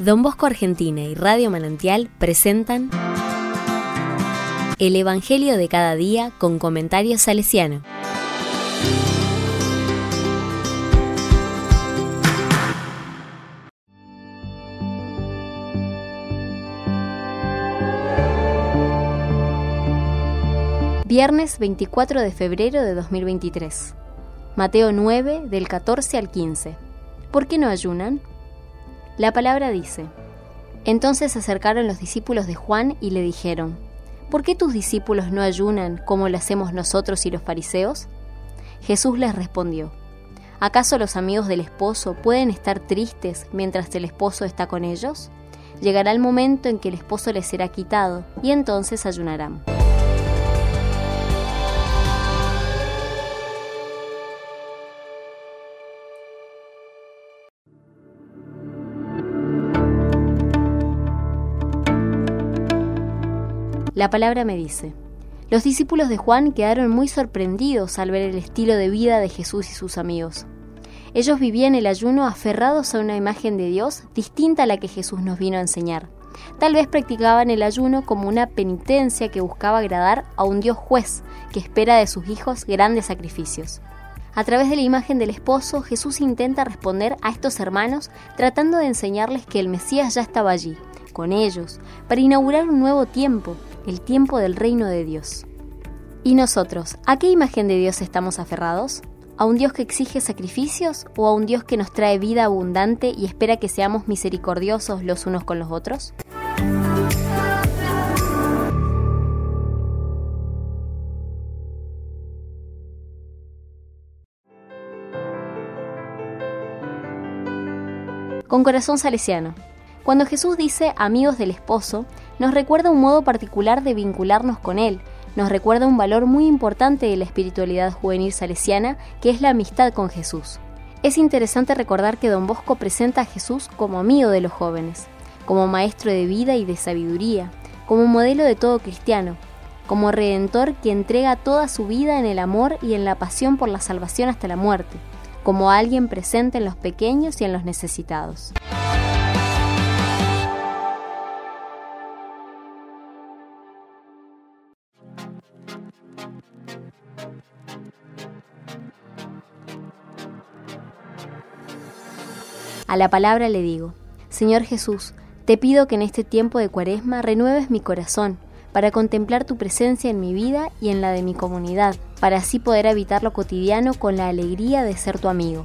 Don Bosco Argentina y Radio Manantial presentan El Evangelio de cada día con comentarios salesiano. Viernes 24 de febrero de 2023. Mateo 9 del 14 al 15. ¿Por qué no ayunan? La palabra dice, Entonces se acercaron los discípulos de Juan y le dijeron, ¿Por qué tus discípulos no ayunan como lo hacemos nosotros y los fariseos? Jesús les respondió, ¿acaso los amigos del esposo pueden estar tristes mientras el esposo está con ellos? Llegará el momento en que el esposo les será quitado y entonces ayunarán. La palabra me dice, los discípulos de Juan quedaron muy sorprendidos al ver el estilo de vida de Jesús y sus amigos. Ellos vivían el ayuno aferrados a una imagen de Dios distinta a la que Jesús nos vino a enseñar. Tal vez practicaban el ayuno como una penitencia que buscaba agradar a un Dios juez que espera de sus hijos grandes sacrificios. A través de la imagen del esposo, Jesús intenta responder a estos hermanos tratando de enseñarles que el Mesías ya estaba allí, con ellos, para inaugurar un nuevo tiempo, el tiempo del reino de Dios. ¿Y nosotros, a qué imagen de Dios estamos aferrados? ¿A un Dios que exige sacrificios o a un Dios que nos trae vida abundante y espera que seamos misericordiosos los unos con los otros? Con corazón salesiano. Cuando Jesús dice amigos del esposo, nos recuerda un modo particular de vincularnos con Él, nos recuerda un valor muy importante de la espiritualidad juvenil salesiana, que es la amistad con Jesús. Es interesante recordar que don Bosco presenta a Jesús como amigo de los jóvenes, como maestro de vida y de sabiduría, como modelo de todo cristiano, como redentor que entrega toda su vida en el amor y en la pasión por la salvación hasta la muerte, como alguien presente en los pequeños y en los necesitados. A la palabra le digo, Señor Jesús, te pido que en este tiempo de cuaresma renueves mi corazón para contemplar tu presencia en mi vida y en la de mi comunidad, para así poder habitar lo cotidiano con la alegría de ser tu amigo.